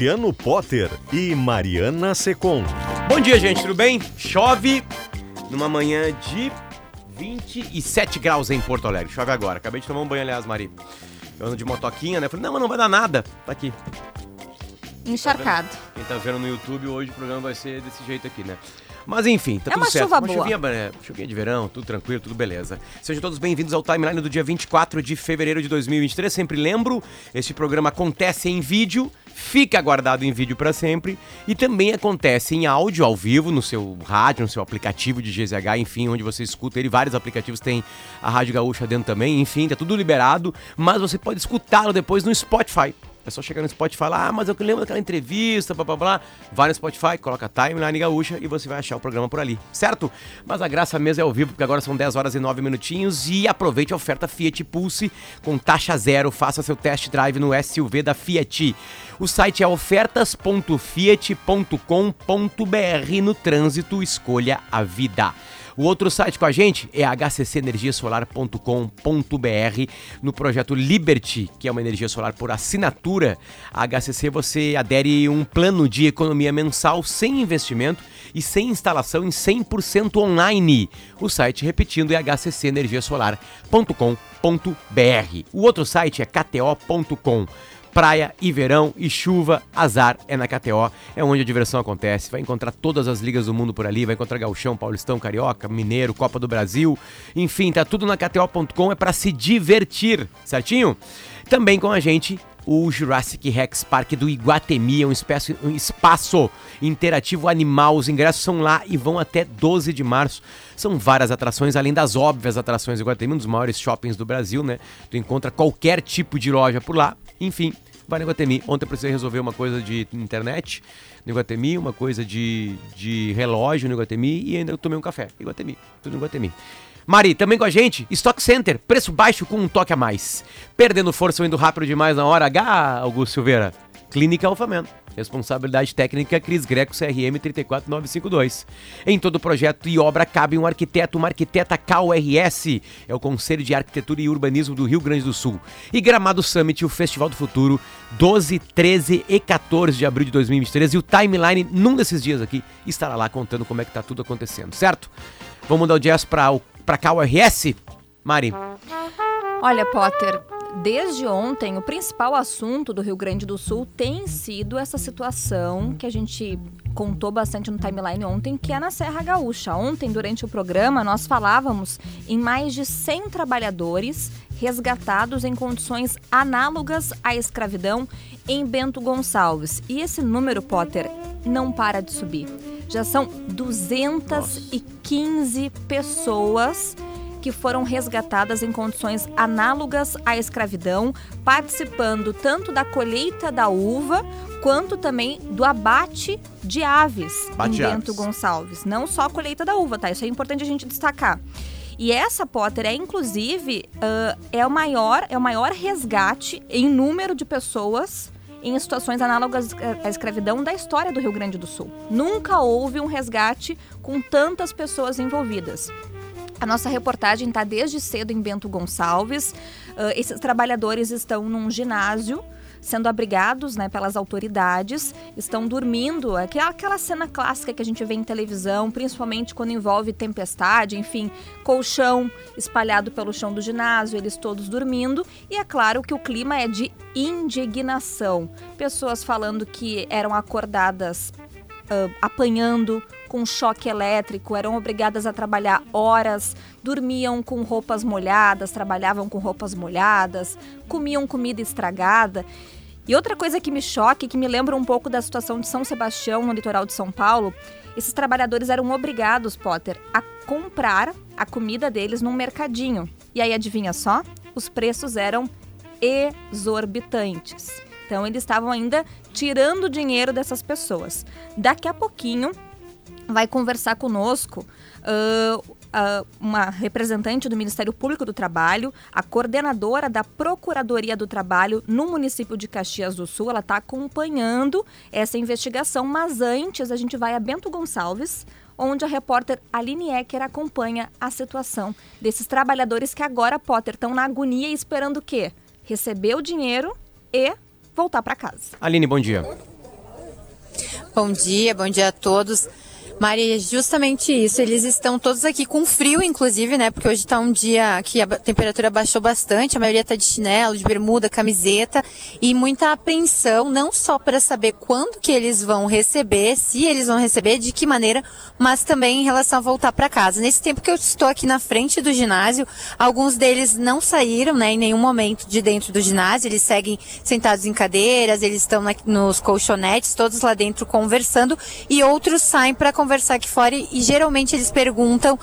Luciano Potter e Mariana Secom. Bom dia, gente, tudo bem? Chove numa manhã de 27 graus em Porto Alegre. Chove agora. Acabei de tomar um banho, aliás, Mari. Eu ando de motoquinha, né? Falei, não, mas não vai dar nada. Tá aqui. Encharcado. Quem tá vendo no YouTube hoje, o programa vai ser desse jeito aqui, né? Mas enfim, tá É tudo uma certo. chuva boa. Chuvinha, é, chuvinha de verão, tudo tranquilo, tudo beleza. Sejam todos bem-vindos ao timeline do dia 24 de fevereiro de 2023. Sempre lembro, este programa acontece em vídeo, fica guardado em vídeo para sempre e também acontece em áudio ao vivo no seu rádio, no seu aplicativo de GZH, enfim, onde você escuta ele. Vários aplicativos têm a Rádio Gaúcha dentro também, enfim, tá tudo liberado, mas você pode escutá-lo depois no Spotify. É só chegar no Spotify lá, ah, mas eu lembro daquela entrevista, blá blá blá. Vai no Spotify, coloca Timeline Gaúcha e você vai achar o programa por ali, certo? Mas a graça mesmo é ao vivo, porque agora são 10 horas e 9 minutinhos e aproveite a oferta Fiat Pulse com taxa zero. Faça seu test drive no SUV da Fiat. O site é ofertas.fiat.com.br. No trânsito, escolha a vida. O outro site com a gente é hccenergiasolar.com.br. No projeto Liberty, que é uma energia solar por assinatura, a HCC você adere um plano de economia mensal sem investimento e sem instalação em 100% online. O site, repetindo, é hccenergiasolar.com.br. O outro site é kto.com. Praia e verão e chuva, azar é na KTO, é onde a diversão acontece. Vai encontrar todas as ligas do mundo por ali, vai encontrar Gauchão, Paulistão, Carioca, Mineiro, Copa do Brasil, enfim, tá tudo na KTO.com, é para se divertir, certinho? Também com a gente o Jurassic Rex Park do Iguatemi, é um, espécie, um espaço interativo animal. Os ingressos são lá e vão até 12 de março. São várias atrações, além das óbvias atrações do Iguatemi, um dos maiores shoppings do Brasil, né? Tu encontra qualquer tipo de loja por lá. Enfim, vai no Iguatemi. Ontem eu precisei resolver uma coisa de internet no Iguatemi, uma coisa de, de relógio no Iguatemi e ainda tomei um café. Iguatemi, tudo no Iguatemi. Mari, também com a gente, Stock Center, preço baixo com um toque a mais. Perdendo força ou indo rápido demais na hora H, Augusto Silveira. Clínica Alfamento. Responsabilidade técnica Cris Greco CRM 34952. Em todo projeto e obra cabe um arquiteto, uma arquiteta KURS. É o Conselho de Arquitetura e Urbanismo do Rio Grande do Sul. E Gramado Summit, o Festival do Futuro, 12, 13 e 14 de abril de 2023. E o timeline, num desses dias aqui, estará lá contando como é que tá tudo acontecendo, certo? Vamos dar o jazz para o para KURS? Mari. Olha, Potter, desde ontem, o principal assunto do Rio Grande do Sul tem sido essa situação que a gente contou bastante no timeline ontem, que é na Serra Gaúcha. Ontem, durante o programa, nós falávamos em mais de 100 trabalhadores resgatados em condições análogas à escravidão em Bento Gonçalves. E esse número, Potter, não para de subir. Já são 215 pessoas que foram resgatadas em condições análogas à escravidão, participando tanto da colheita da uva quanto também do abate de aves Bate em. Bento Gonçalves. Não só a colheita da uva, tá? Isso é importante a gente destacar. E essa, Potter, é inclusive ah, é, o maior, é o maior resgate em número de pessoas em situações análogas à escravidão da história do Rio Grande do Sul. Nunca houve um resgate com tantas pessoas envolvidas. A nossa reportagem está desde cedo em Bento Gonçalves. Ah, esses trabalhadores estão num ginásio sendo abrigados né, pelas autoridades, estão dormindo. Aquela, aquela cena clássica que a gente vê em televisão, principalmente quando envolve tempestade, enfim, colchão espalhado pelo chão do ginásio, eles todos dormindo. E é claro que o clima é de indignação. Pessoas falando que eram acordadas ah, apanhando com choque elétrico, eram obrigadas a trabalhar horas, dormiam com roupas molhadas, trabalhavam com roupas molhadas, comiam comida estragada. E outra coisa que me choca e que me lembra um pouco da situação de São Sebastião, no litoral de São Paulo, esses trabalhadores eram obrigados, Potter, a comprar a comida deles num mercadinho. E aí, adivinha só? Os preços eram exorbitantes. Então, eles estavam ainda tirando dinheiro dessas pessoas. Daqui a pouquinho, vai conversar conosco uh, uh, uma representante do Ministério Público do Trabalho, a coordenadora da Procuradoria do Trabalho no município de Caxias do Sul. Ela está acompanhando essa investigação, mas antes a gente vai a Bento Gonçalves, onde a repórter Aline Ecker acompanha a situação desses trabalhadores que agora, Potter, estão na agonia esperando o quê? Receber o dinheiro e voltar para casa. Aline, bom dia. Bom dia, bom dia a todos. Maria, justamente isso. Eles estão todos aqui com frio, inclusive, né? Porque hoje está um dia que a temperatura baixou bastante. A maioria está de chinelo, de bermuda, camiseta e muita apreensão, não só para saber quando que eles vão receber, se eles vão receber, de que maneira, mas também em relação a voltar para casa. Nesse tempo que eu estou aqui na frente do ginásio, alguns deles não saíram, né? Em nenhum momento de dentro do ginásio. Eles seguem sentados em cadeiras, eles estão nos colchonetes, todos lá dentro conversando e outros saem para conversar conversar aqui fora e, e geralmente eles perguntam,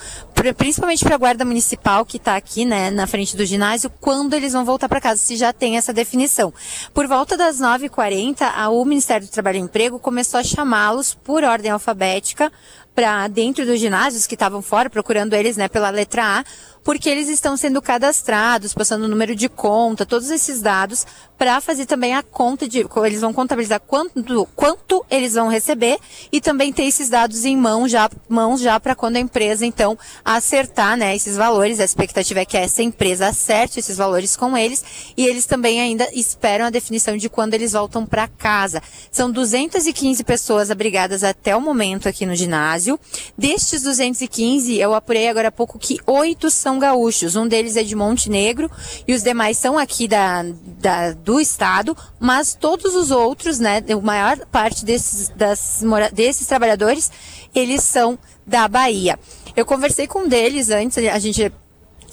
principalmente para a guarda municipal que está aqui, né, na frente do ginásio, quando eles vão voltar para casa, se já tem essa definição. Por volta das 9h40, o Ministério do Trabalho e Emprego começou a chamá-los por ordem alfabética para dentro dos ginásios que estavam fora, procurando eles, né, pela letra A, porque eles estão sendo cadastrados, passando o número de conta, todos esses dados, para fazer também a conta de. Eles vão contabilizar quanto, quanto eles vão receber e também ter esses dados em mão já, mãos já para quando a empresa, então, acertar né, esses valores. A expectativa é que essa empresa acerte esses valores com eles e eles também ainda esperam a definição de quando eles voltam para casa. São 215 pessoas abrigadas até o momento aqui no ginásio. Destes 215, eu apurei agora há pouco que oito são gaúchos. Um deles é de Montenegro e os demais são aqui da, da, do estado, mas todos os outros, né, a maior parte desses, das, desses trabalhadores, eles são da Bahia. Eu conversei com um deles antes, a gente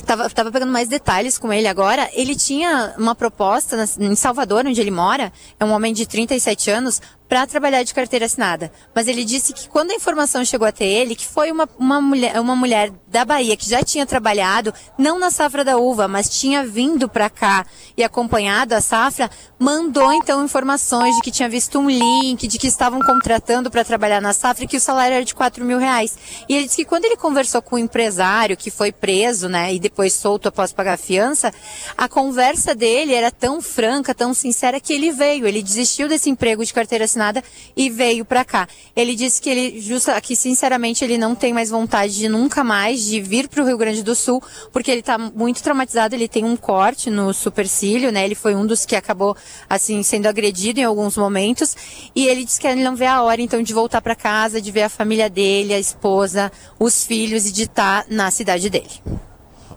Tava, tava pegando mais detalhes com ele agora. Ele tinha uma proposta em Salvador, onde ele mora, é um homem de 37 anos, para trabalhar de carteira assinada. Mas ele disse que quando a informação chegou até ele, que foi uma, uma, mulher, uma mulher da Bahia que já tinha trabalhado, não na safra da uva, mas tinha vindo para cá e acompanhado a safra, mandou então informações de que tinha visto um link, de que estavam contratando para trabalhar na safra e que o salário era de 4 mil reais. E ele disse que quando ele conversou com o empresário que foi preso, né, e depois solto após pagar a fiança, a conversa dele era tão franca, tão sincera que ele veio. Ele desistiu desse emprego de carteira assinada e veio para cá. Ele disse que ele, justa, que sinceramente ele não tem mais vontade de nunca mais de vir para o Rio Grande do Sul, porque ele está muito traumatizado. Ele tem um corte no supercílio, né? Ele foi um dos que acabou assim sendo agredido em alguns momentos e ele disse que ele não vê a hora então de voltar para casa, de ver a família dele, a esposa, os filhos e de estar tá na cidade dele.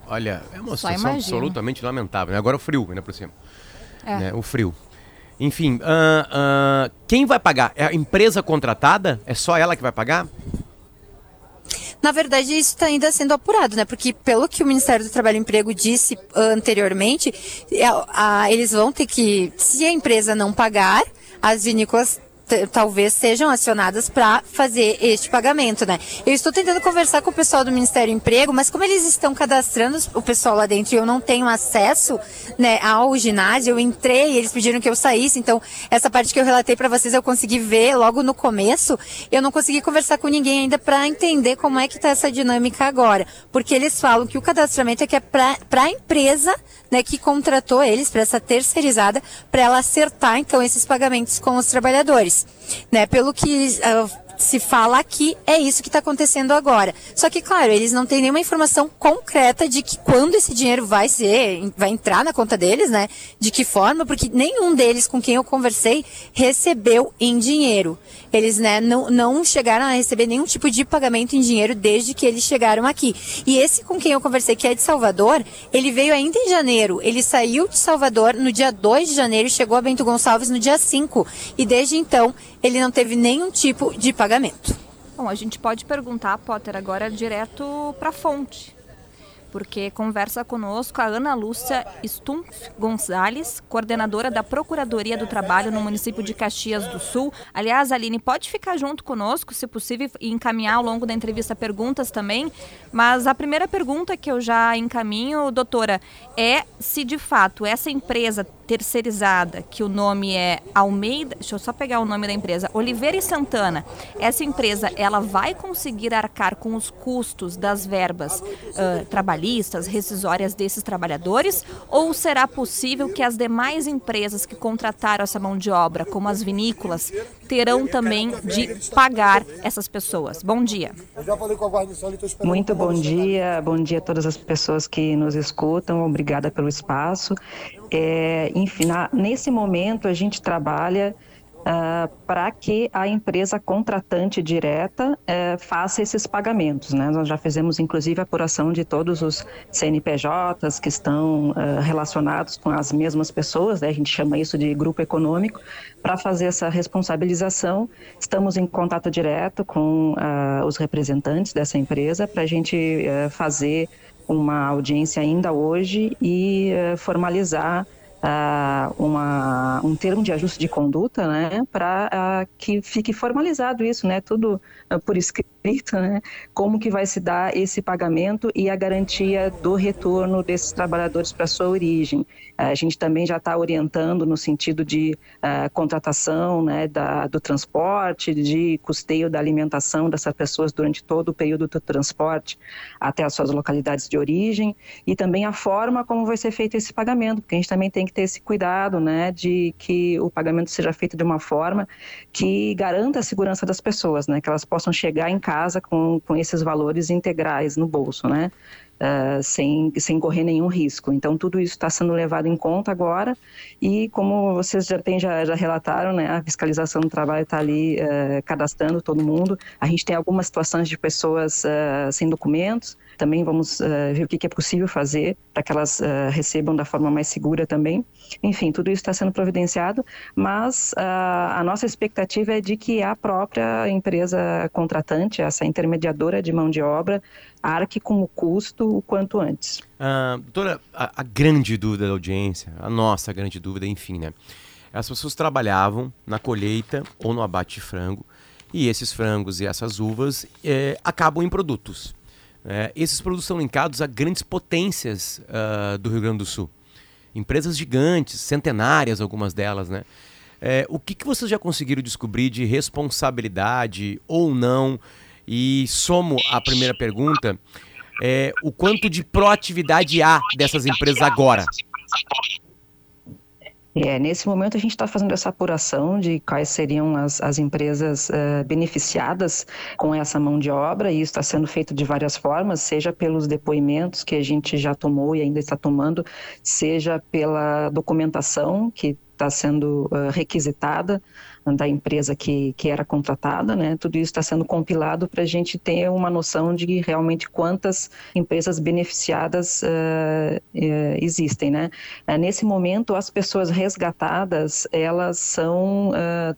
Olha, é uma Só situação imagina. absolutamente lamentável. Né? Agora o frio, ainda por cima. É. Né? O frio. Enfim, uh, uh, quem vai pagar? É a empresa contratada? É só ela que vai pagar? Na verdade, isso está ainda sendo apurado, né? Porque pelo que o Ministério do Trabalho e Emprego disse anteriormente, é, a, eles vão ter que, se a empresa não pagar, as vinícolas talvez sejam acionadas para fazer este pagamento, né? Eu estou tentando conversar com o pessoal do Ministério do Emprego, mas como eles estão cadastrando o pessoal lá dentro e eu não tenho acesso, né, ao ginásio, eu entrei, eles pediram que eu saísse, então essa parte que eu relatei para vocês eu consegui ver logo no começo, eu não consegui conversar com ninguém ainda para entender como é que tá essa dinâmica agora, porque eles falam que o cadastramento é que é para a empresa, né, que contratou eles para essa terceirizada, para ela acertar então esses pagamentos com os trabalhadores né? Pelo que uh, se fala aqui, é isso que está acontecendo agora. Só que, claro, eles não têm nenhuma informação concreta de que quando esse dinheiro vai ser, vai entrar na conta deles, né? De que forma, porque nenhum deles com quem eu conversei recebeu em dinheiro. Eles, né, não, não chegaram a receber nenhum tipo de pagamento em dinheiro desde que eles chegaram aqui. E esse com quem eu conversei, que é de Salvador, ele veio ainda em janeiro. Ele saiu de Salvador no dia 2 de janeiro e chegou a Bento Gonçalves no dia 5. E desde então, ele não teve nenhum tipo de pagamento. Bom, a gente pode perguntar, Potter, agora direto para a fonte. porque conversa conosco a Ana Lúcia Stumpf Gonzalez, coordenadora da Procuradoria do Trabalho no município de Caxias do Sul. Aliás, Aline, pode ficar junto conosco, se possível, e encaminhar ao longo da entrevista perguntas também. Mas a primeira pergunta que eu já encaminho, doutora, é se de fato essa empresa terceirizada, que o nome é Almeida, deixa eu só pegar o nome da empresa, Oliveira e Santana. Essa empresa, ela vai conseguir arcar com os custos das verbas uh, trabalhistas, rescisórias desses trabalhadores, ou será possível que as demais empresas que contrataram essa mão de obra, como as vinícolas, terão também de pagar essas pessoas? Bom dia. Muito bom dia, bom dia a todas as pessoas que nos escutam, obrigada pelo espaço. É, enfim, na, nesse momento a gente trabalha uh, para que a empresa contratante direta uh, faça esses pagamentos. Né? Nós já fizemos, inclusive, a apuração de todos os CNPJs que estão uh, relacionados com as mesmas pessoas, né? a gente chama isso de grupo econômico, para fazer essa responsabilização. Estamos em contato direto com os representantes dessa empresa para a gente fazer uma audiência ainda hoje e formalizar uh, uma, um termo de ajuste de conduta, né, para uh, que fique formalizado isso, né, tudo por escrito, né, como que vai se dar esse pagamento e a garantia do retorno desses trabalhadores para sua origem. A gente também já está orientando no sentido de uh, contratação né, da, do transporte, de custeio da alimentação dessas pessoas durante todo o período do transporte até as suas localidades de origem e também a forma como vai ser feito esse pagamento, porque a gente também tem que ter esse cuidado né, de que o pagamento seja feito de uma forma que garanta a segurança das pessoas, né, que elas possam chegar em casa com, com esses valores integrais no bolso, né? Uh, sem, sem correr nenhum risco. Então, tudo isso está sendo levado em conta agora e, como vocês já, tem, já, já relataram, né, a fiscalização do trabalho está ali uh, cadastrando todo mundo. A gente tem algumas situações de pessoas uh, sem documentos, também vamos ver o que, que, é possível fazer para que elas recebam da forma mais segura também. Enfim, tudo isso está sendo providenciado, mas a nossa expectativa é de que a própria empresa contratante, essa intermediadora de mão de obra, arque com o custo o quanto antes. Ah, doutora, a, a, grande dúvida da audiência, a nossa grande dúvida, enfim, né? As pessoas trabalhavam na colheita ou no abate de frango e esses frangos e essas uvas é, acabam em produtos. É, esses produtos são linkados a grandes potências uh, do Rio Grande do Sul. Empresas gigantes, centenárias, algumas delas, né? É, o que, que vocês já conseguiram descobrir de responsabilidade ou não e somo a primeira pergunta, é, o quanto de proatividade há dessas empresas agora? É, nesse momento a gente está fazendo essa apuração de quais seriam as, as empresas uh, beneficiadas com essa mão de obra, e isso está sendo feito de várias formas, seja pelos depoimentos que a gente já tomou e ainda está tomando, seja pela documentação que está sendo uh, requisitada da empresa que, que era contratada, né? Tudo isso está sendo compilado para a gente ter uma noção de realmente quantas empresas beneficiadas uh, uh, existem, né? Uh, nesse momento, as pessoas resgatadas, elas são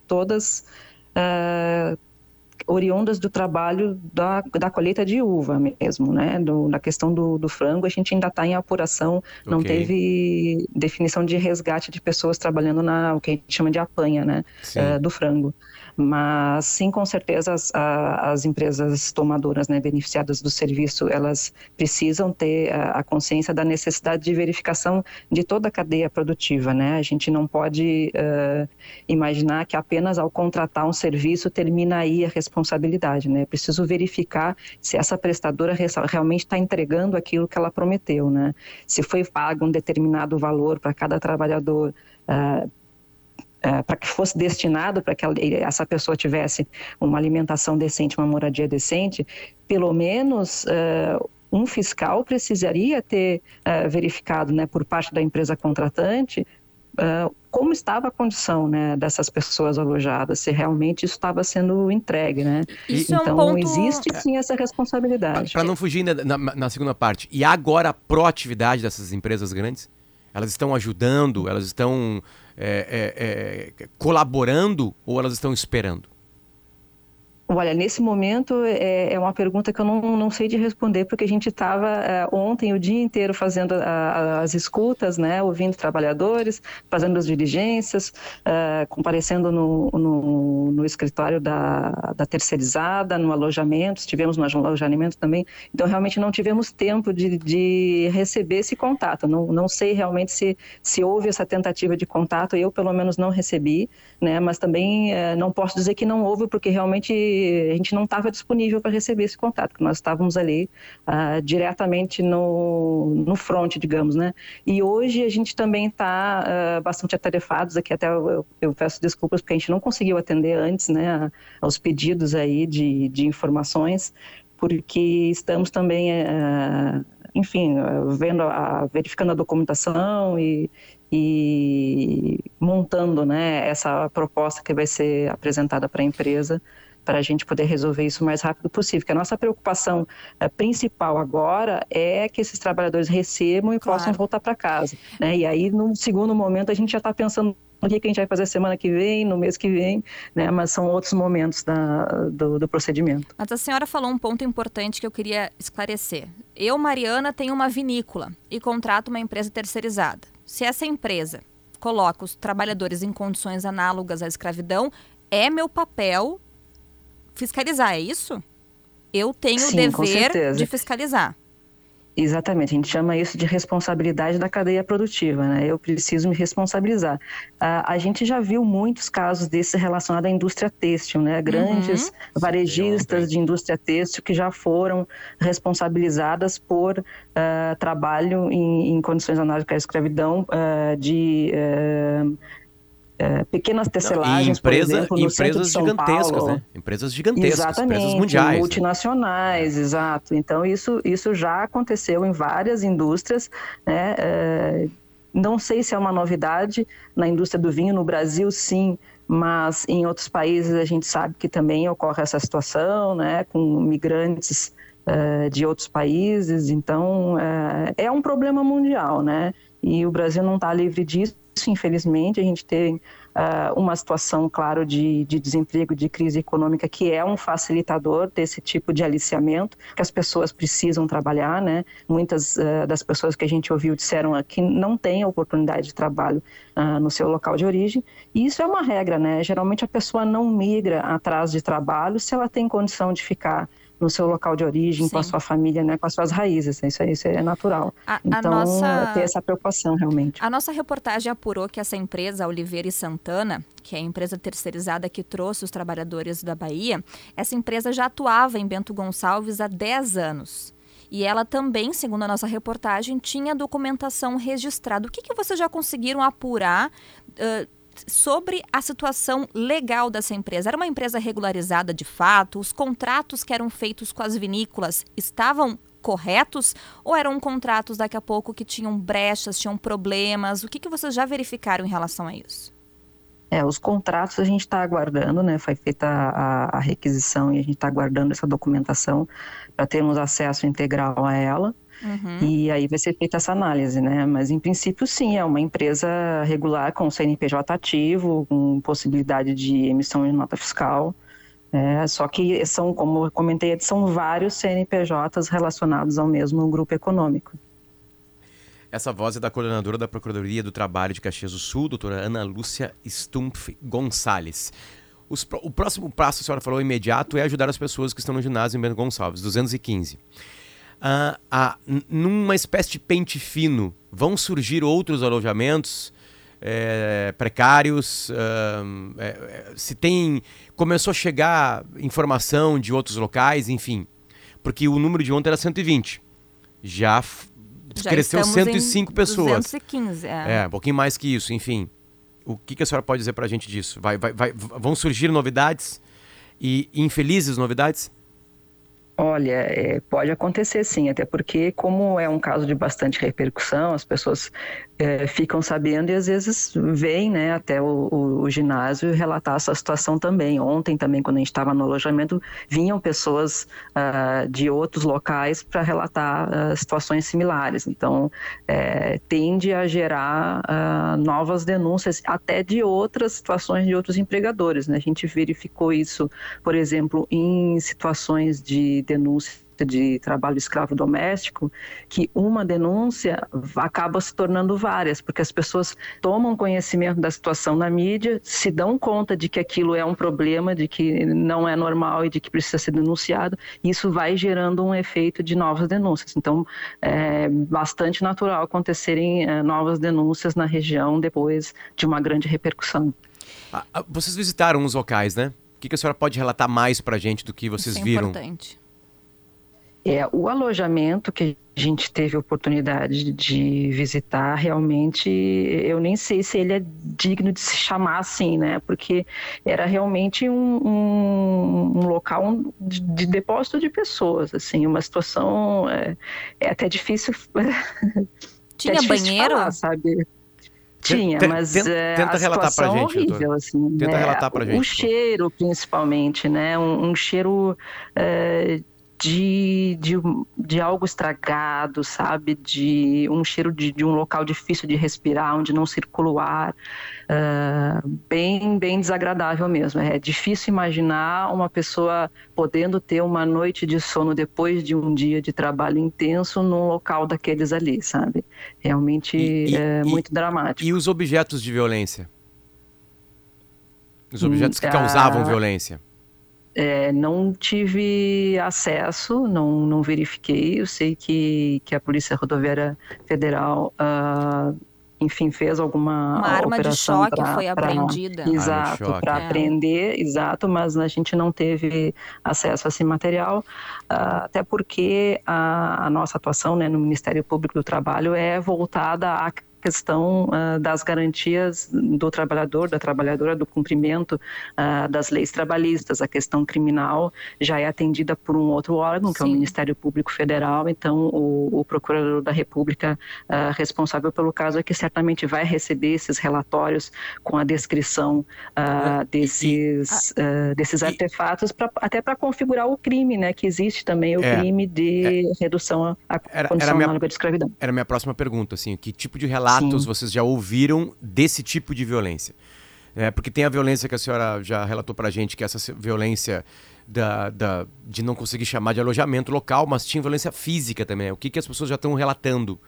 todas oriundas do trabalho da, da colheita de uva mesmo, né? Do, da questão do, do frango, a gente ainda está em apuração, não okay. teve definição de resgate de pessoas trabalhando na o que a gente chama de apanha, né? Uh, do frango. Mas sim, com certeza as, as empresas tomadoras, né, beneficiadas do serviço, elas precisam ter a, a, consciência da necessidade de verificação de toda a cadeia produtiva, né? A gente não pode uh, imaginar que apenas ao contratar um serviço termina aí a responsabilidade, né? É preciso verificar se essa prestadora realmente está entregando aquilo que ela prometeu, né? Se foi pago um determinado valor para cada trabalhador, uh, é, para que fosse destinado para que essa pessoa tivesse uma alimentação decente, uma moradia decente, pelo menos uh, um fiscal precisaria ter uh, verificado, né, por parte da empresa contratante, uh, como estava a condição né, dessas pessoas alojadas, se realmente isso estava sendo entregue, né? Isso então, é um ponto... existe sim essa responsabilidade. Para não fugir na, na, na segunda parte, e agora a proatividade dessas empresas grandes? Elas estão ajudando, elas estão é, é, é, colaborando ou elas estão esperando? Olha, nesse momento é, é, uma pergunta que eu não, não sei de responder, porque a gente estava é, ontem o dia inteiro fazendo a, as escutas, né, ouvindo trabalhadores, fazendo as diligências, é, comparecendo no, no, no escritório da, da, terceirizada, no alojamento, estivemos no alojamento também, então realmente não tivemos tempo de, de receber esse contato, não, não sei realmente se, se houve essa tentativa de contato, eu pelo menos não recebi, né, mas também é, não posso dizer que não houve, porque realmente a gente não estava disponível para receber esse contato, nós estávamos ali uh, diretamente no, no front, digamos, né? E hoje a gente também está uh, bastante atarefados aqui, até eu, eu, peço desculpas porque a gente não conseguiu atender antes, né, aos pedidos aí de, de informações, porque estamos também, uh, enfim, vendo, a, verificando a documentação e, e montando, né, essa proposta que vai ser apresentada para a empresa para a gente poder resolver isso o mais rápido possível. Que a nossa preocupação é, principal agora é que esses trabalhadores recebam e claro. possam voltar para casa. Né? E aí, num segundo momento, a gente já está pensando o que, a gente vai fazer semana que vem, no mês que vem, né? Mas são outros momentos da, do, do, procedimento. Mas a senhora falou um ponto importante que eu queria esclarecer. Eu, Mariana, tenho uma vinícola e contrato uma empresa terceirizada. Se essa empresa coloca os trabalhadores em condições análogas à escravidão, é meu papel fiscalizar, é isso? Eu tenho Sim, o dever de fiscalizar. Exatamente, a gente chama isso de responsabilidade da cadeia produtiva, né? Eu preciso me responsabilizar. a gente já viu muitos casos desse relacionado à indústria têxtil, né? Grandes uhum. varejistas de indústria têxtil que já foram responsabilizadas por uh, trabalho em, em, condições análogas à escravidão, uh, de uh, é, pequenas tecelagens, empresa, exemplo, no empresas gigantescas, Paulo. né? Empresas gigantescas, Exatamente, empresas mundiais. Né? multinacionais, né? exato. Então isso, isso já aconteceu em várias indústrias, né? É, não sei se é uma novidade na indústria do vinho, no Brasil sim, mas em outros países a gente sabe que também ocorre essa situação, né? Com migrantes uh, de outros países, então uh, é um problema mundial, né? E o Brasil não está livre disso infelizmente, a gente tem uh, uma situação, claro, de, de desemprego, de crise econômica, que é um facilitador desse tipo de aliciamento, que as pessoas precisam trabalhar, né? Muitas uh, das pessoas que a gente ouviu disseram que não têm oportunidade de trabalho uh, no seu local de origem, e isso é uma regra, né? Geralmente a pessoa não migra atrás de trabalho se ela tem condição de ficar no seu local de origem, Sim. com a sua família, né, com as suas raízes. Isso, isso é natural. A, então, a nossa... ter essa preocupação realmente. A nossa reportagem apurou que essa empresa, Oliveira e Santana, que é a empresa terceirizada que trouxe os trabalhadores da Bahia, essa empresa já atuava em Bento Gonçalves há 10 anos. E ela também, segundo a nossa reportagem, tinha documentação registrada. O que, que vocês já conseguiram apurar uh, sobre a situação legal dessa empresa. Era uma empresa regularizada de fato? Os contratos que eram feitos com as vinícolas estavam corretos ou eram contratos daqui a pouco que tinham brechas, tinham problemas? O que, que vocês já verificaram em relação a isso? É, os contratos a gente está aguardando, né? Foi feita a, a, requisição e a gente está aguardando essa documentação para termos acesso integral a ela. Uhum. E aí vai ser feita essa análise, né? Mas em princípio, sim, é uma empresa regular com CNPJ ativo, com possibilidade de emissão de nota fiscal. É, só que são, como eu comentei, são vários CNPJs relacionados ao mesmo grupo econômico. Essa voz é da coordenadora da Procuradoria do Trabalho de Caxias do Sul, doutora Ana Lúcia Stumpf Gonçalves. Os, o próximo passo, a senhora falou imediato, é ajudar as pessoas que estão no ginásio em Bento Gonçalves, 215 uh, uh, numa espécie de pente fino, vão surgir outros alojamentos é, precários? Uh, é, se tem. Começou a chegar informação de outros locais, enfim. Porque o número de ontem era 120. Já, Já cresceu 105 pessoas. 215, é. é. um pouquinho mais que isso, enfim. O que, que a senhora pode dizer para a gente disso? Vai, vai, vai, vão surgir novidades? E infelizes novidades? Olha, é, pode acontecer sim, até porque como é um caso de bastante repercussão, as pessoas é, ficam sabendo e às vezes vêm né, até o, o, o, ginásio relatar essa situação também. Ontem também, quando a gente estava no alojamento, vinham pessoas uh, de outros locais para relatar uh, situações similares. Então, é, tende a gerar uh, novas denúncias até de outras situações de outros empregadores. Né? A gente verificou isso, por exemplo, em situações de denúncia de trabalho escravo doméstico, que uma denúncia acaba se tornando várias, porque as pessoas tomam conhecimento da situação na mídia, se dão conta de que aquilo é um problema, de que não é normal e de que precisa ser denunciado, e isso vai gerando um efeito de novas denúncias. Então, é bastante natural acontecerem é, novas denúncias na região depois de uma grande repercussão. Ah, ah, vocês visitaram os locais, né? O que a senhora pode relatar mais para a gente do que vocês Isso é viram? Importante. É, o alojamento que a gente teve a oportunidade de visitar, realmente, eu nem sei se ele é digno de se chamar assim, né? Porque era realmente um, um, um local de, de, depósito de pessoas, assim, uma situação é, é até difícil. Tinha é difícil banheiro? Falar, sabe? Tinha, mas tenta, é, tenta a relatar pra gente, horrível, assim, Tenta né? relatar pra gente. O cheiro, principalmente, né? Um, um cheiro é, de, de, de algo estragado, sabe? De um cheiro de, de um local difícil de respirar, onde não circula o ar. Uh, bem, bem desagradável mesmo. É difícil imaginar uma pessoa podendo ter uma noite de sono depois de um dia de trabalho intenso num local daqueles ali, sabe? Realmente e, é e, muito dramático. E os objetos de violência? Os objetos que hum, causavam uh, violência? É, não tive acesso, não, não verifiquei. Eu sei que, que a Polícia Rodoviária Federal, uh, enfim, fez alguma Uma arma operação de choque pra, foi pra, apreendida. Exato, para é. apreender, exato, mas a gente não teve acesso a esse material, uh, até porque a, a, nossa atuação né, no Ministério Público do Trabalho é voltada a questão uh, das garantias do trabalhador, da trabalhadora, do cumprimento uh, das leis trabalhistas. A questão criminal já é atendida por um outro órgão, que Sim. é o Ministério Público Federal. Então, o, o Procurador da República uh, responsável pelo caso é que certamente vai receber esses relatórios com a descrição desses, e, desses artefatos, pra, até para configurar o crime, né? Que existe também o é, crime de é, redução à condição minha, análoga de escravidão. Era a minha próxima pergunta, assim, que tipo de relato relatos Sim. vocês já ouviram desse tipo de violência? É, porque tem a violência que a senhora já relatou para a gente, que é essa violência da, da, de não conseguir chamar de alojamento local, mas tinha violência física também. O que, que as pessoas já estão relatando?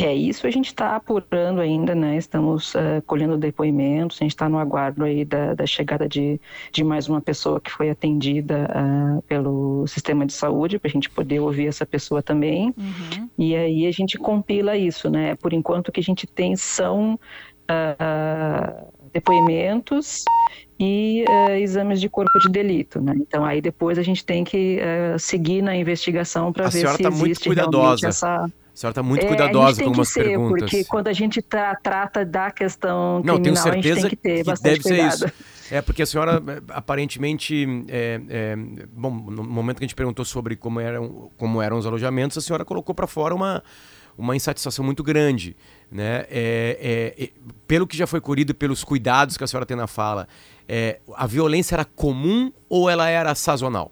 É, isso a gente está apurando ainda, né? Estamos uh, colhendo depoimentos, a gente está no aguardo aí da, da, chegada de, de mais uma pessoa que foi atendida uh, pelo sistema de saúde, para a gente poder ouvir essa pessoa também. Uhum. E aí a gente compila isso, né? Por enquanto o que a gente tem são uh, depoimentos e uh, exames de corpo de delito, né? Então aí depois a gente tem que uh, seguir na investigação para ver se tá existe realmente essa a senhora está muito cuidadosa é, com algumas perguntas. Porque quando a gente tá, trata da questão Não, criminal, tenho certeza a gente tem que ter que bastante deve cuidado. Ser isso. É, porque a senhora, é, aparentemente, é, é, bom, no momento que a gente perguntou sobre como eram, como eram os alojamentos, a senhora colocou para fora uma, uma insatisfação muito grande. Né? É, é, pelo que já foi colhido, pelos cuidados que a senhora tem na fala, é, a violência era comum ou ela era sazonal?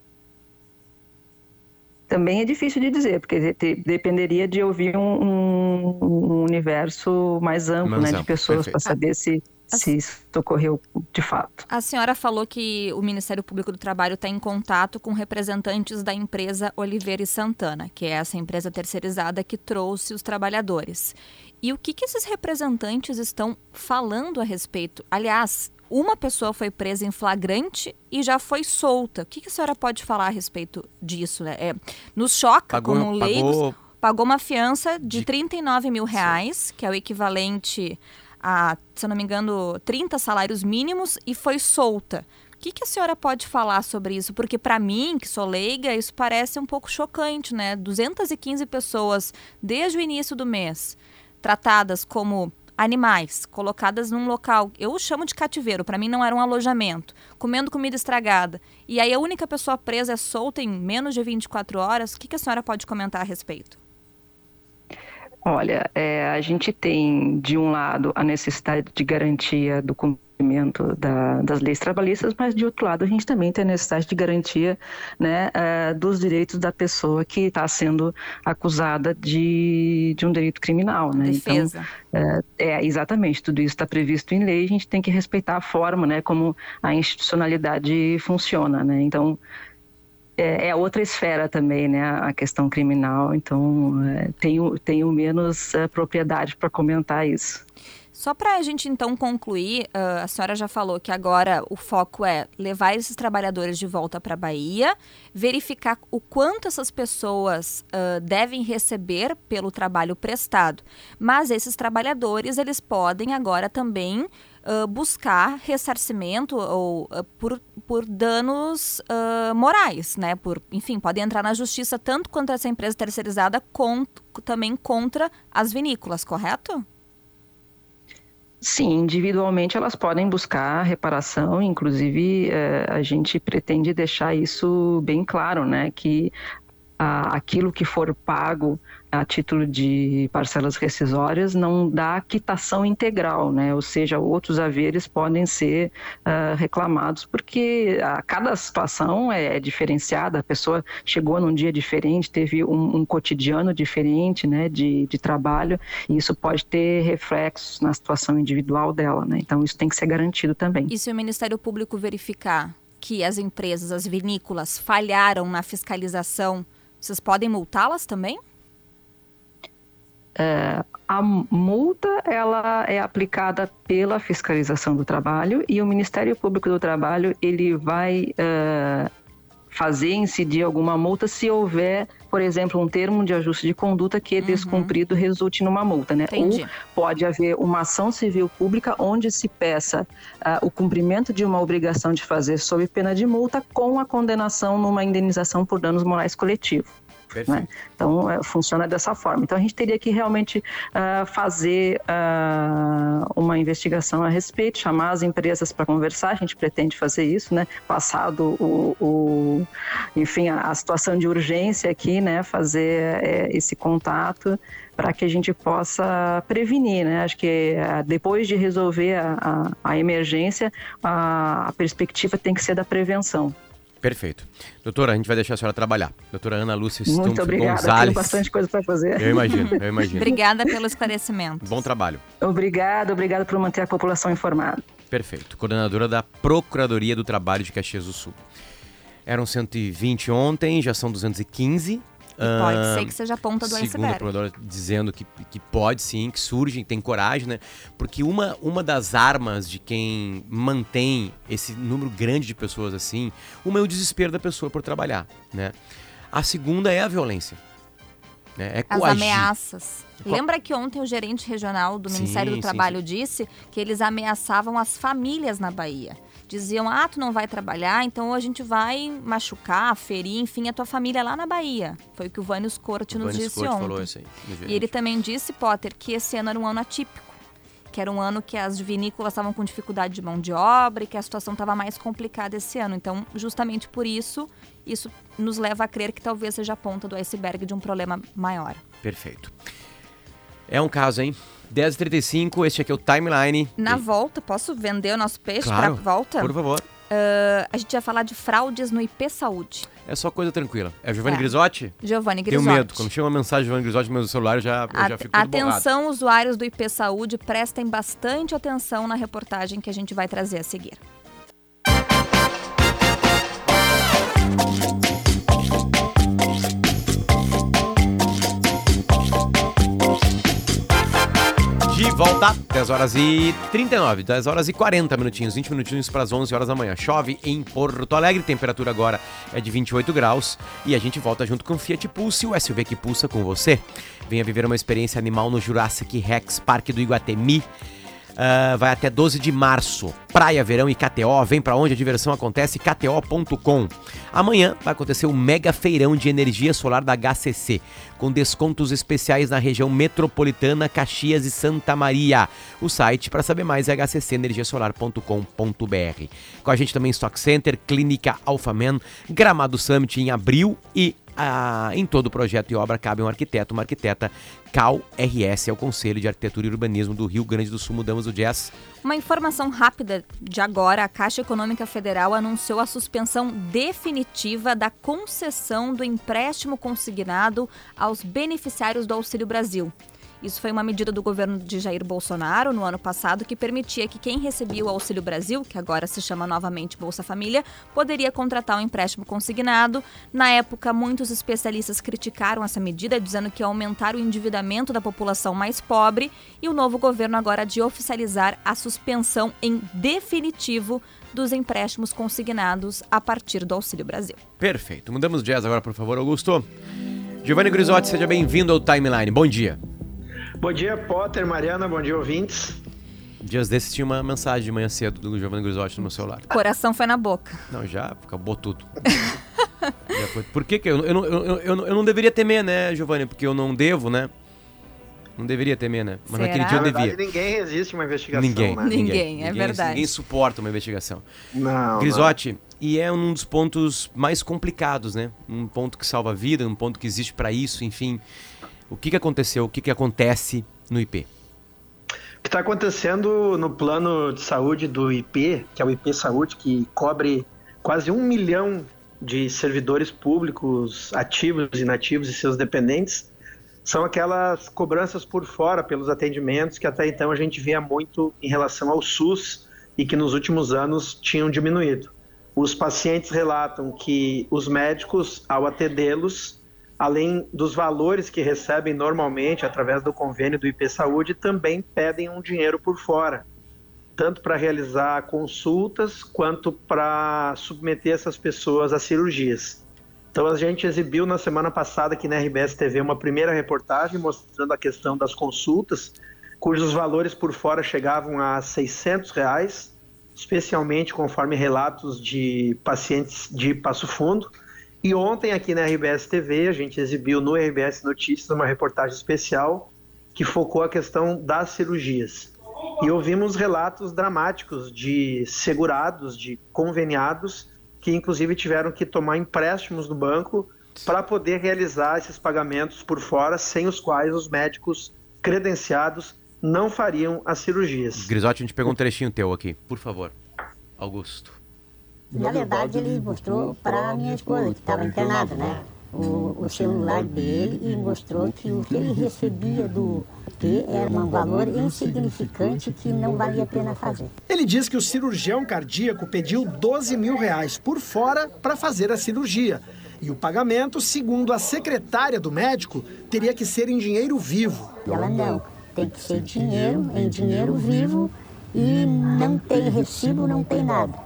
Também é difícil de dizer, porque dependeria de ouvir um, um universo mais amplo, mais né, de pessoas para saber se, se isso ocorreu de fato. A senhora falou que o Ministério Público do Trabalho está em contato com representantes da empresa Oliveira e Santana, que é essa empresa terceirizada que trouxe os trabalhadores. E o que, que esses representantes estão falando a respeito? Aliás, uma pessoa foi presa em flagrante e já foi solta. O que, que a senhora pode falar a respeito disso? Né? É, nos choca pagou, como leigos. Pagou... pagou uma fiança de, de 39 mil reais, Sim. que é o equivalente a, se eu não me engano, 30 salários mínimos e foi solta. O que, que a senhora pode falar sobre isso? Porque para mim, que sou leiga, isso parece um pouco chocante, né? 215 pessoas desde o início do mês tratadas como animais colocadas num local, eu chamo de cativeiro, para mim não era um alojamento, comendo comida estragada, e aí a única pessoa presa é solta em menos de 24 horas, o que, que a senhora pode comentar a respeito? Olha, é, a gente tem, de um lado, a necessidade de garantia do cumprimento da, das leis trabalhistas, mas, de outro lado, a gente também tem a necessidade de garantia né, é, dos direitos da pessoa que está sendo acusada de, de um delito criminal. Né? Defesa. Então, é, é, exatamente, tudo isso está previsto em lei, a gente tem que respeitar a forma né, como a institucionalidade funciona. Né? Então, é, é, outra esfera também, né, a questão criminal, então é, tenho, tenho menos é, propriedade para comentar isso. Só para a gente então concluir, uh, a senhora já falou que agora o foco é levar esses trabalhadores de volta para a Bahia, verificar o quanto essas pessoas uh, devem receber pelo trabalho prestado. Mas esses trabalhadores, eles podem agora também uh, buscar ressarcimento ou uh, por, por danos uh, morais, né? Por, enfim, podem entrar na justiça tanto contra essa empresa terceirizada quanto também contra as vinícolas, correto? Sim, individualmente elas podem buscar reparação, inclusive eh, a gente pretende deixar isso bem claro, né? Que aquilo que for pago a título de parcelas rescisórias não dá quitação integral, né? Ou seja, outros haveres podem ser uh, reclamados porque a cada situação é, é, diferenciada. A pessoa chegou num dia diferente, teve um, um cotidiano diferente, né? De, de trabalho e isso pode ter reflexos na situação individual dela, né? Então isso tem que ser garantido também. E se o Ministério Público verificar que as empresas, as vinícolas falharam na fiscalização, vocês podem multá-las também? É, a multa ela é aplicada pela fiscalização do trabalho e o Ministério Público do Trabalho ele vai é, fazer incidir alguma multa se houver, por exemplo, um termo de ajuste de conduta que é uhum. descumprido resulte numa multa, né? Entendi. Ou pode haver uma ação civil pública onde se peça uh, o cumprimento de uma obrigação de fazer sob pena de multa com a condenação numa indenização por danos morais coletivos. Né? Então, é, funciona dessa forma. Então, a gente teria que realmente uh, fazer uh, uma investigação a respeito, chamar as empresas para conversar, a gente pretende fazer isso, né? Passado o, o enfim, a, a, situação de urgência aqui, né? Fazer é, esse contato para que a gente possa prevenir, né? Acho que uh, depois de resolver a, a, a emergência, a, a perspectiva tem que ser da prevenção. Perfeito. Doutora, a gente vai deixar a senhora trabalhar. Doutora Ana Lúcia Stumpf Muito obrigada, Gonzalez. Tenho bastante coisa para fazer. Eu imagino, eu imagino. obrigada pelo esclarecimento. Bom trabalho. Obrigada, obrigada por manter a população informada. Perfeito. Coordenadora da Procuradoria do Trabalho de Caxias do Sul. Eram 120 ontem, já são 215. E pode ser que seja a ponta do segundo iceberg. Segundo dizendo que, que pode sim, que surge, tem coragem, né? Porque uma, uma das armas de quem mantém esse número grande de pessoas assim, uma é o desespero da pessoa por trabalhar, né? A segunda é a violência. Né? É As ameaças. Lembra que ontem o gerente regional do Ministério sim, do Trabalho sim, sim. disse que eles ameaçavam as famílias na Bahia diziam: ah, tu não vai trabalhar, então a gente vai machucar, ferir, enfim, a tua família lá na Bahia. Foi o que o Vânios Corte nos disse Corte ontem. Falou isso aí, e ele também disse, Potter, que esse ano era um ano atípico. Que era um ano que as vinícolas estavam com dificuldade de mão de obra e que a situação estava mais complicada esse ano. Então, justamente por isso, isso nos leva a crer que talvez seja a ponta do iceberg de um problema maior. Perfeito. É um caso, hein? 10h35, este aqui é o Timeline. Na volta, posso vender o nosso peixe claro, pra volta? Por favor. Uh, a gente vai falar de fraudes no IP Saúde. É só coisa tranquila. É Giovanni é. Grisotti? Giovanni Grisotti. Tenho medo. Quando chega uma mensagem de Giovanni Grisotti no meu celular, eu já, eu já fico Atenção, usuários do IP Saúde, prestem bastante atenção na reportagem que a gente vai trazer a seguir. Volta, 10 horas e 39, 10 horas e 40 minutinhos, 20 minutinhos para as 11 horas da manhã. Chove em Porto Alegre, temperatura agora é de 28 graus e a gente volta junto com o Fiat Pulse, o SUV que pulsa com você. Venha viver uma experiência animal no Jurassic Rex Parque do Iguatemi. Uh, vai até 12 de março. Praia, verão e KTO. Vem para onde a diversão acontece, kto.com. Amanhã vai acontecer o mega feirão de energia solar da HCC, com descontos especiais na região metropolitana, Caxias e Santa Maria. O site para saber mais é hccenergiasolar.com.br. Com a gente também Stock Center, Clínica Alphaman, Gramado Summit em abril e em todo projeto e obra cabe um arquiteto, uma arquiteta. CAL RS é o Conselho de Arquitetura e Urbanismo do Rio Grande do Sul. Mudamos o jazz. Uma informação rápida de agora: a Caixa Econômica Federal anunciou a suspensão definitiva da concessão do empréstimo consignado aos beneficiários do Auxílio Brasil. Isso foi uma medida do governo de Jair Bolsonaro no ano passado que permitia que quem recebia o Auxílio Brasil, que agora se chama novamente Bolsa Família, poderia contratar um empréstimo consignado. Na época, muitos especialistas criticaram essa medida, dizendo que ia aumentar o endividamento da população mais pobre, e o novo governo agora de oficializar a suspensão em definitivo dos empréstimos consignados a partir do Auxílio Brasil. Perfeito. Mudamos de jazz agora, por favor, Augusto. Giovanni Grisotti, seja bem-vindo ao Timeline. Bom dia. Bom dia, Potter, Mariana, bom dia, ouvintes. Dias desses tinha uma mensagem de manhã cedo do Giovanni Grisotti no meu celular. Coração foi na boca. Não, já acabou tudo. já foi. Por que, que eu, eu, eu, eu, eu não deveria temer, né, Giovanni? Porque eu não devo, né? Não deveria temer, né? Mas Será? naquele dia eu Na verdade, devia. ninguém resiste a uma investigação, Ninguém, né? Ninguém, é verdade. Ninguém suporta uma investigação. Não, Grisotti, e é um dos pontos mais complicados, né? Um ponto que salva a vida, um ponto que existe para isso, enfim. O que, que aconteceu? O que, que acontece no IP? O que está acontecendo no plano de saúde do IP, que é o IP Saúde, que cobre quase um milhão de servidores públicos ativos, inativos e seus dependentes, são aquelas cobranças por fora pelos atendimentos que até então a gente via muito em relação ao SUS e que nos últimos anos tinham diminuído. Os pacientes relatam que os médicos, ao atendê-los, além dos valores que recebem normalmente através do convênio do IP Saúde, também pedem um dinheiro por fora, tanto para realizar consultas quanto para submeter essas pessoas a cirurgias. Então a gente exibiu na semana passada aqui na RBS TV uma primeira reportagem mostrando a questão das consultas, cujos valores por fora chegavam a 600 reais, especialmente conforme relatos de pacientes de Passo Fundo. E ontem aqui na RBS TV a gente exibiu no RBS Notícias uma reportagem especial que focou a questão das cirurgias. E ouvimos relatos dramáticos de segurados, de conveniados, que inclusive tiveram que tomar empréstimos do banco para poder realizar esses pagamentos por fora, sem os quais os médicos credenciados não fariam as cirurgias. Grisotti, a gente pegou um trechinho teu aqui, por favor. Augusto. Na verdade, ele mostrou para minha esposa, que estava internada, né? O, o, celular dele e mostrou que o que ele recebia do P era um valor insignificante que não valia a pena fazer. Ele diz que o cirurgião cardíaco pediu 12 mil reais por fora para fazer a cirurgia. E o pagamento, segundo a secretária do médico, teria que ser em dinheiro vivo. E ela não, tem que ser dinheiro, em dinheiro vivo e não tem recibo, não tem nada.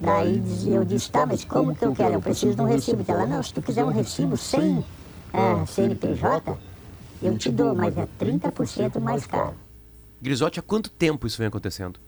Daí eu disse, tá, mas como que eu quero? Eu preciso de um recibo. Ela, não, se tu quiser um recibo sem é, CNPJ, eu te dou, mas é 30% mais caro. Grisotti, há quanto tempo isso vem acontecendo?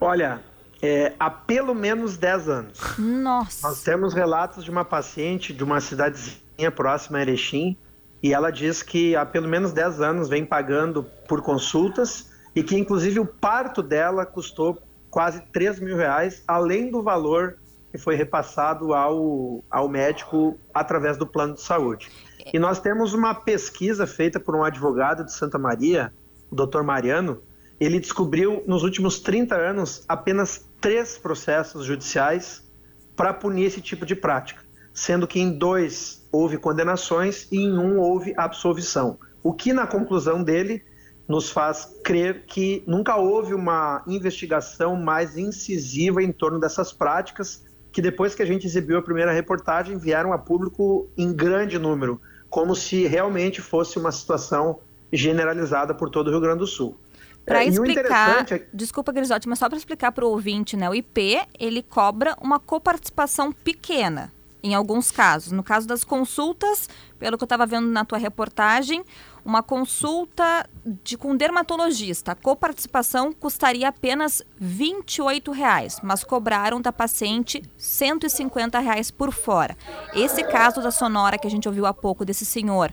Olha, é, há pelo menos 10 anos. Nossa. Nós temos relatos de uma paciente de uma cidadezinha próxima a Erechim, e ela diz que há pelo menos 10 anos vem pagando por consultas e que inclusive o parto dela custou quase 3 mil reais, além do valor que foi repassado ao, ao médico através do plano de saúde. E nós temos uma pesquisa feita por um advogado de Santa Maria, o doutor Mariano. Ele descobriu nos últimos 30 anos apenas três processos judiciais para punir esse tipo de prática, sendo que em dois houve condenações e em um houve absolvição. O que, na conclusão dele, nos faz crer que nunca houve uma investigação mais incisiva em torno dessas práticas, que depois que a gente exibiu a primeira reportagem vieram a público em grande número, como se realmente fosse uma situação generalizada por todo o Rio Grande do Sul. Para É, explicar, é- desculpa Grisotti, mas só para explicar para o ouvinte, né? O IP ele cobra uma coparticipação pequena. em alguns casos. No caso das consultas, pelo que eu estava vendo na tua reportagem, uma consulta de, com dermatologista, a coparticipação custaria apenas 28 reais, mas cobraram da paciente 150 reais por fora. Esse caso da sonora que a gente ouviu há pouco desse senhor,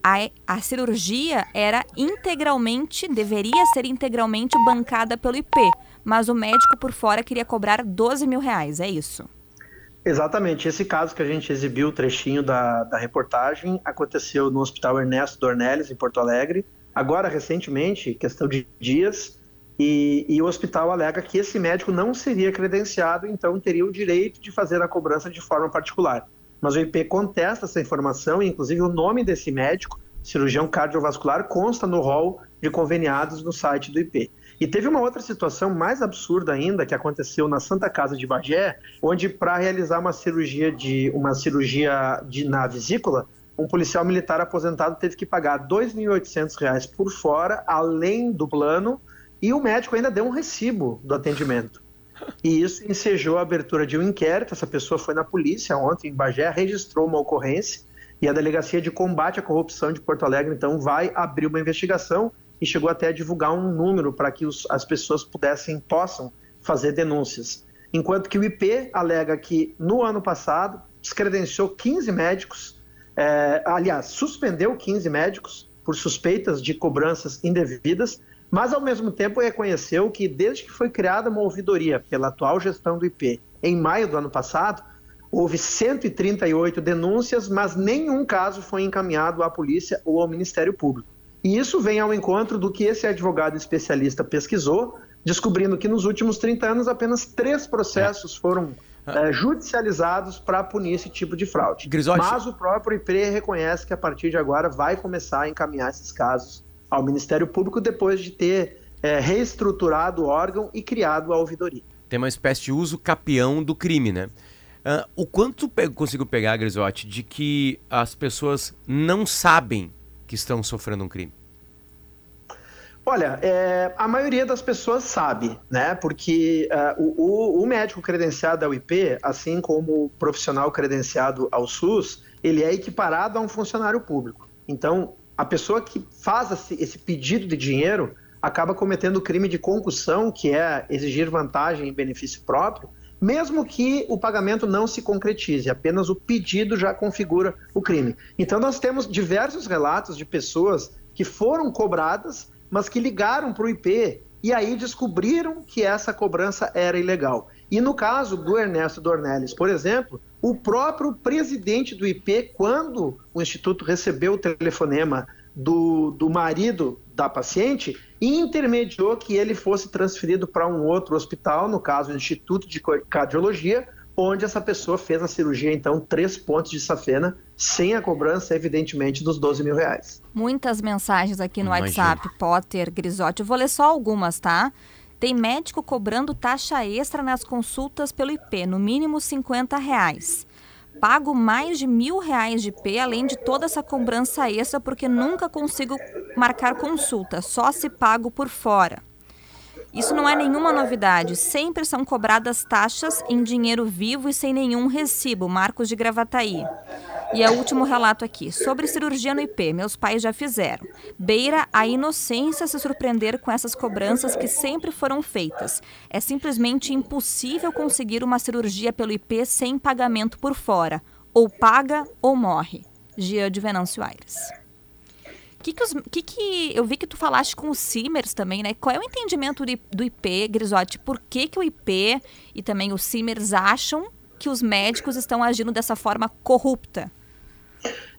a, a cirurgia era integralmente, deveria ser integralmente bancada pelo IP, mas o médico por fora queria cobrar 12 mil reais, é isso? Exatamente. Esse caso que a gente exibiu o trechinho da, da reportagem aconteceu no Hospital Ernesto Dornelles, em Porto Alegre, agora recentemente, questão de dias, e, e, o hospital alega que esse médico não seria credenciado, então teria o direito de fazer a cobrança de forma particular. Mas o IP contesta essa informação, e inclusive o nome desse médico, cirurgião cardiovascular, consta no rol de conveniados no site do IP. E teve uma outra situação mais absurda ainda que aconteceu na Santa Casa de Bagé, onde para realizar uma cirurgia de uma cirurgia de na vesícula, um policial militar aposentado teve que pagar R$ 2.800 por fora, além do plano, e o médico ainda deu um recibo do atendimento. E isso ensejou a abertura de um inquérito. Essa pessoa foi na polícia ontem em Bagé, registrou uma ocorrência e a Delegacia de Combate à Corrupção de Porto Alegre então vai abrir uma investigação e chegou até a divulgar um número para que os, as pessoas pudessem, possam fazer denúncias. Enquanto que o IP alega que no ano passado descredenciou 15 médicos, é, aliás, suspendeu 15 médicos por suspeitas de cobranças indevidas, mas ao mesmo tempo reconheceu que desde que foi criada uma ouvidoria pela atual gestão do IP em maio do ano passado, houve 138 denúncias, mas nenhum caso foi encaminhado à polícia ou ao Ministério Público. E isso vem ao encontro do que esse advogado especialista pesquisou, descobrindo que nos últimos 30 anos apenas três processos é. foram é, judicializados para punir esse tipo de fraude. Grisotti. Mas o próprio IP reconhece que a partir de agora vai começar a encaminhar esses casos ao Ministério Público depois de ter é, reestruturado o órgão e criado a ouvidoria. Tem uma espécie de uso capião do crime, né? Uh, o quanto eu consigo pegar, Grisotti, de que as pessoas não sabem que estão sofrendo um crime? Olha, é, a maioria das pessoas sabe, né? Porque uh, o, o, médico credenciado ao IP, assim como o profissional credenciado ao SUS, ele é equiparado a um funcionário público. Então, a pessoa que faz esse pedido de dinheiro acaba cometendo o crime de concussão, que é exigir vantagem em benefício próprio, mesmo que o pagamento não se concretize, apenas o pedido já configura o crime. Então, nós temos diversos relatos de pessoas que foram cobradas, mas que ligaram para o IP e aí descobriram que essa cobrança era ilegal. E no caso do Ernesto Dornelles, por exemplo, o próprio presidente do IP, quando o Instituto recebeu o telefonema do, do marido da paciente, intermediou que ele fosse transferido para um outro hospital, no caso, o Instituto de Cardiologia, onde essa pessoa fez a cirurgia, então, três pontos de safena, sem a cobrança, evidentemente, dos 12 mil reais. Muitas mensagens aqui no Imagina. WhatsApp, Potter, Grisotti. Eu vou ler só algumas, tá? Tem médico cobrando taxa extra nas consultas pelo IP, no mínimo 50 reais pago mais de mil reais de P, além de toda essa cobrança extra, porque nunca consigo marcar consulta, só se pago por fora. Isso não é nenhuma novidade, sempre são cobradas taxas em dinheiro vivo e sem nenhum recibo, Marcos de Gravataí. E é o último relato aqui. Sobre cirurgia no IP, meus pais já fizeram. Beira a inocência se surpreender com essas cobranças que sempre foram feitas. É simplesmente impossível conseguir uma cirurgia pelo IP sem pagamento por fora. Ou paga ou morre. Gia de Venâncio Aires. Que que, os, que que eu vi que tu falaste com os Simers também, né? Qual é o entendimento do IP, Grisotti? Por que, que o IP e também os Simers acham que os médicos estão agindo dessa forma corrupta?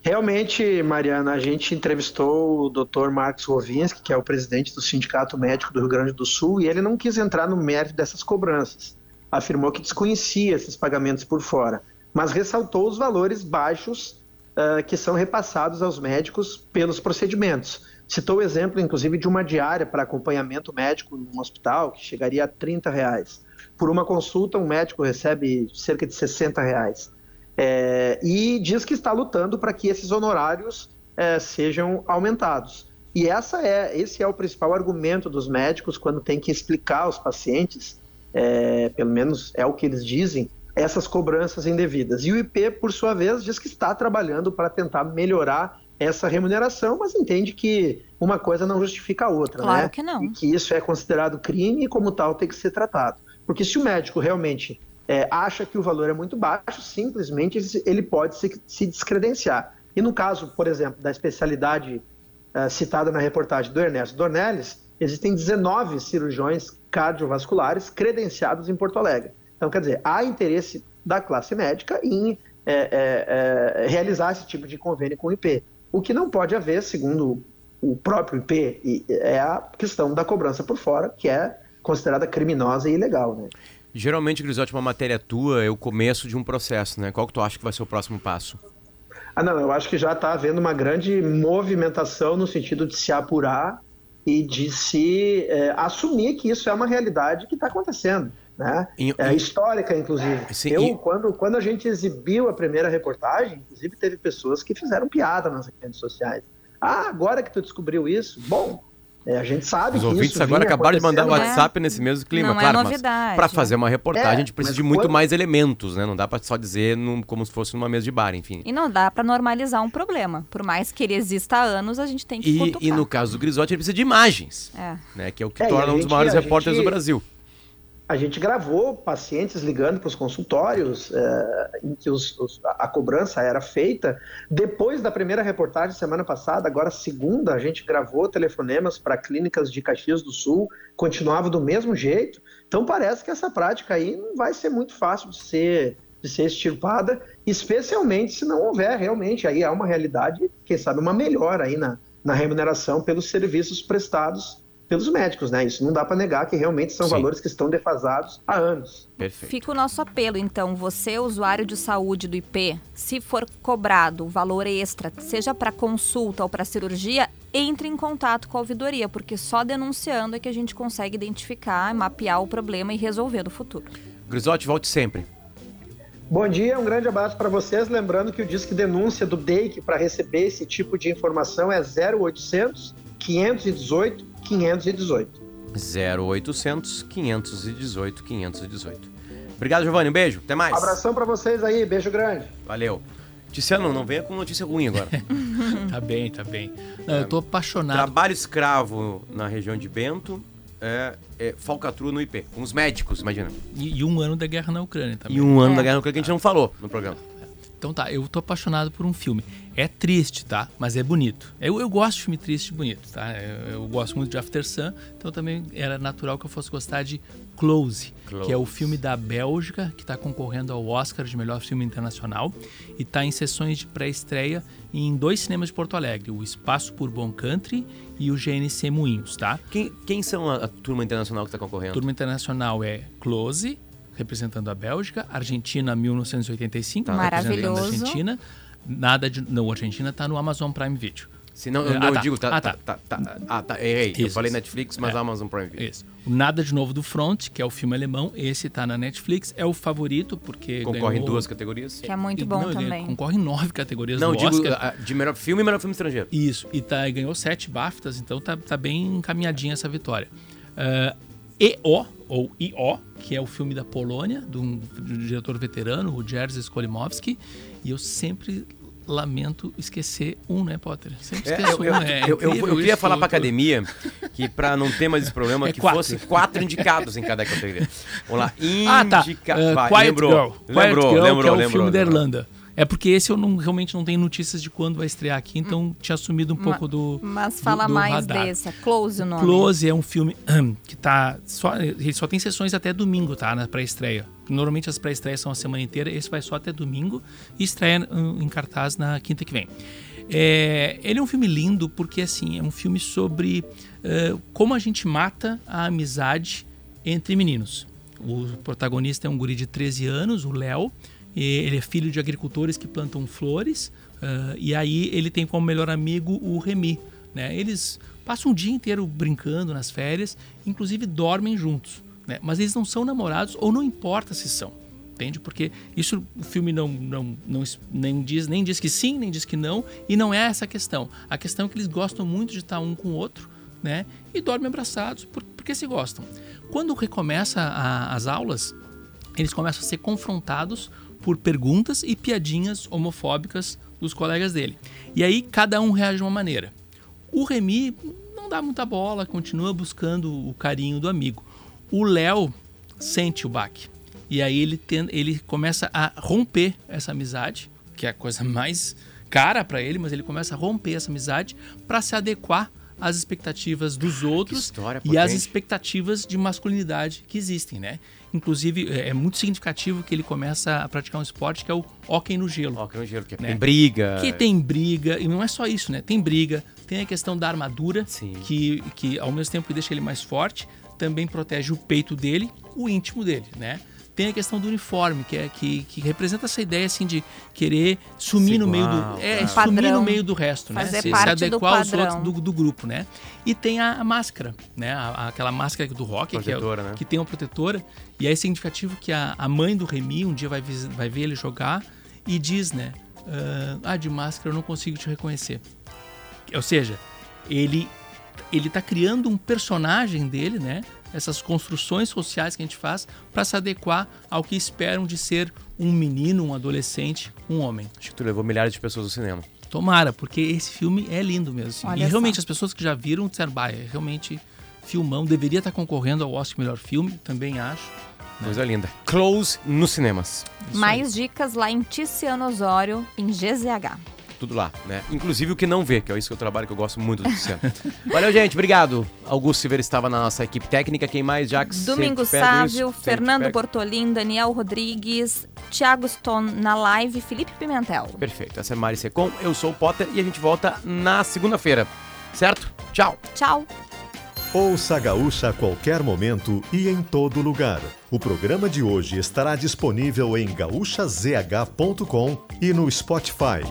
Realmente, Mariana, a gente entrevistou o Dr. Marcos Rovinski, que é o presidente do Sindicato Médico do Rio Grande do Sul, e ele não quis entrar no mérito dessas cobranças. Afirmou que desconhecia esses pagamentos por fora, mas ressaltou os valores baixos uh, que são repassados aos médicos pelos procedimentos. Citou o exemplo, inclusive, de uma diária para acompanhamento médico num hospital, que chegaria a 30 reais. Por uma consulta, um médico recebe cerca de 60 reais. É, e diz que está lutando para que esses honorários é, sejam aumentados. E essa é, esse é o principal argumento dos médicos quando tem que explicar aos pacientes, é, pelo menos é o que eles dizem, essas cobranças indevidas. E o IP, por sua vez, diz que está trabalhando para tentar melhorar essa remuneração, mas entende que uma coisa não justifica a outra, Claro né? que não. E que isso é considerado crime e como tal tem que ser tratado. Porque se o médico realmente é, acha que o valor é muito baixo, simplesmente ele pode se, se descredenciar. E no caso, por exemplo, da especialidade eh, citada na reportagem do Ernesto Dornelles, existem 19 cirurgiões cardiovasculares credenciados em Porto Alegre. Então, quer dizer, há interesse da classe médica em eh, eh, eh, realizar esse tipo de convênio com o IP. O que não pode haver, segundo o próprio IP, é a questão da cobrança por fora, que é considerada criminosa e ilegal. Né? Geralmente, Grisotti, uma matéria tua é o começo de um processo, né? Qual que tu acha que vai ser o próximo passo? Ah, não, eu acho que já está havendo uma grande movimentação no sentido de se apurar e de se eh, assumir que isso é uma realidade que está acontecendo, né? Em- É em- histórica, inclusive. Sim, eu, e- quando, quando a gente exibiu a primeira reportagem, inclusive teve pessoas que fizeram piada nas redes sociais. Ah, agora que tu descobriu isso? Bom, eh, a gente sabe Os que ouvintes isso agora acabaram de mandar o né? WhatsApp nesse mesmo clima, Não é claro, novidade. mas para fazer uma reportagem É, a gente precisa mas de muito quando- mais elementos, né? Não dá para só dizer num- como se fosse numa mesa de bar, enfim. E não dá pra normalizar um problema. Por mais que ele exista há anos, a gente tem que E, cutucar. e no caso do Grisotti, ele precisa de imagens, É. né? Que é o que É, torna um dos maiores repórteres gente- do Brasil. A gente gravou pacientes ligando para os consultórios eh, em que os- os- a cobrança era feita. Depois da primeira reportagem semana passada, agora segunda, a gente gravou telefonemas para clínicas de Caxias do Sul, continuava do mesmo jeito. Então parece que essa prática aí não vai ser muito fácil de ser de ser extirpada, especialmente se não houver realmente aí há uma realidade, quem sabe uma melhora aí na, na remuneração pelos serviços prestados pelos médicos, né? Isso não dá para negar que realmente são Sim. valores que estão defasados há anos. Perfeito. Fica o nosso apelo, então, você, usuário de saúde do IP, se for cobrado valor extra, seja para consulta ou para cirurgia, entre em contato com a ouvidoria, porque só denunciando é que a gente consegue identificar, mapear o problema e resolver no futuro. Grisotti, volte sempre. Bom dia, um grande abraço para vocês. Lembrando que o disque denúncia do DEIC para receber esse tipo de informação é 0800 518 518. 0800 518 518. Obrigado, Giovanni. Um beijo. Até mais. Abração para vocês aí, beijo grande. Valeu. Tiziano, não venha com notícia ruim agora. Tá bem, tá bem. Não, eu tô apaixonado. Trabalho escravo na região de Bento, é, é falcatrua no IP, com os médicos, imagina. E, e um ano da guerra na Ucrânia também. E um ano É. da guerra nuclear que a gente não falou no programa. Então tá, eu tô apaixonado por um filme. É triste, tá? Mas é bonito. Eu, eu gosto de filme triste e bonito, tá? Eu, eu gosto muito de After Sun, então também era natural que eu fosse gostar de Close, que é o filme da Bélgica, que está concorrendo ao Oscar de melhor filme internacional e está em sessões de pré-estreia em dois cinemas de Porto Alegre, o Espaço por Bom Country e o GNC Moinhos, tá? Quem, quem são a, a turma internacional que está concorrendo? Turma internacional é Close, representando a Bélgica, Argentina 1985, Tá. representando a Maravilhoso. Argentina. Nada de. Não, Argentina tá no Amazon Prime Video. Se não, eu, Ah, não, eu tá. digo, tá, Ah, tá, tá. tá, tá, ah, tá, errei. Eu falei. Netflix, mas É. Amazon Prime Video. Isso. O Nada de Novo do Front, que é o filme alemão, esse tá na Netflix, é o favorito, porque. Concorre em ganhou- duas categorias. Que é muito E- bom não, também. Concorre em nove categorias Não, do digo Oscar. ah, de melhor filme e melhor filme estrangeiro. Isso, e tá, ganhou sete BAFTAs, então tá, tá bem encaminhadinha essa vitória. Ah, EO, ou IO, que é o filme da Polônia, de um, de um diretor veterano, o Jerzy Skolimowski, e eu sempre lamento esquecer um, né, Potter? Sempre É, esqueço eu, eu, um, é eu- eu- eu incrível queria falar pra tu- academia que pra não ter mais esse problema, É que quatro. fosse quatro indicados em cada categoria. Vamos lá. Ah, tá. Indica... Uh, Vai, lembrou, Girl. Quiet lembrou, Girl, lembrou, que é o lembrou, filme da lembrou. Irlanda. É porque esse eu não, realmente não tenho notícias de quando vai estrear aqui, então tinha sumido um pouco do Mas do- fala do mais radar. desse, é Close o nome. Close é um filme que tá só ele só tem sessões até domingo, tá, na pré-estreia. Normalmente as pré-estreias são a semana inteira, esse vai só até domingo e estreia hum, em cartaz na quinta que vem. É, ele é um filme lindo porque assim é um filme sobre eh, como a gente mata a amizade entre meninos. O protagonista é um guri de 13 anos, o Léo. Ele é filho de agricultores que plantam flores. ah, e aí ele tem como melhor amigo o Remy. Né? Eles passam o dia inteiro brincando nas férias, inclusive dormem juntos. Né? Mas eles não são namorados ou não importa se são. Entende? Porque isso o filme não, não, não nem, diz, nem diz que sim, nem diz que não, e não é essa a questão. A questão é que eles gostam muito de estar um com o outro, né? E dormem abraçados por- porque se gostam. Quando recomeça a- as aulas, eles começam a ser confrontados por perguntas e piadinhas homofóbicas dos colegas dele. E aí cada um reage de uma maneira. O Remy não dá muita bola, continua buscando o carinho do amigo. O Léo sente o baque. E aí ele, tem, ele começa a romper essa amizade, que é a coisa mais cara para ele, mas ele começa a romper essa amizade para se adequar às expectativas dos outros e às expectativas de masculinidade que existem, né? Inclusive, é, é muito significativo que ele começa a praticar um esporte que é o hóquei no gelo. Hóquei no gelo, que né? tem briga. Que tem briga, e não é só isso, né? Tem briga, tem a questão da armadura, que, que ao mesmo tempo deixa ele mais forte, também protege o peito dele, o íntimo dele, né? Tem a questão do uniforme, que, é, que, que representa essa ideia assim de querer sumir Igual, no meio do. É, é. sumir no meio do resto, né? Se, se, adequar aos outros do, do, grupo, né? E tem a, a máscara, né? A, aquela máscara do rock, que, é, né? que tem uma protetora. E é significativo que a, a mãe do Remy um dia vai, vai ver ele jogar e diz, né? Uh, ah, de máscara eu não consigo te reconhecer. Ou seja, ele ele está criando um personagem dele, né? Essas construções sociais que a gente faz para se adequar ao que esperam de ser um menino, um adolescente, um homem. Acho que tu levou milhares de pessoas ao cinema. Tomara, porque esse filme é lindo mesmo. Assim. E realmente só. as pessoas que já viram disseram, bah, é realmente filmão, deveria estar concorrendo ao Oscar Melhor Filme, também acho. Né? Coisa linda. Close nos cinemas. Isso Mais aí. dicas lá em Tiziano Osório, em GZH tudo lá, né? Inclusive o que não vê, que é isso que eu trabalho, que eu gosto muito do Luciano. Valeu, gente, obrigado. Augusto Silveira estava na nossa equipe técnica, quem mais, Jax? Domingo Sávio, Fernando Bortolim, Daniel Rodrigues, Thiago Stone na live, Felipe Pimentel. Perfeito, essa é Mari Secom, eu sou o Potter e a gente volta na segunda-feira, certo? Tchau. Tchau. Ouça a Gaúcha a qualquer momento e em todo lugar. O programa de hoje estará disponível em gaúchazh.com e no Spotify.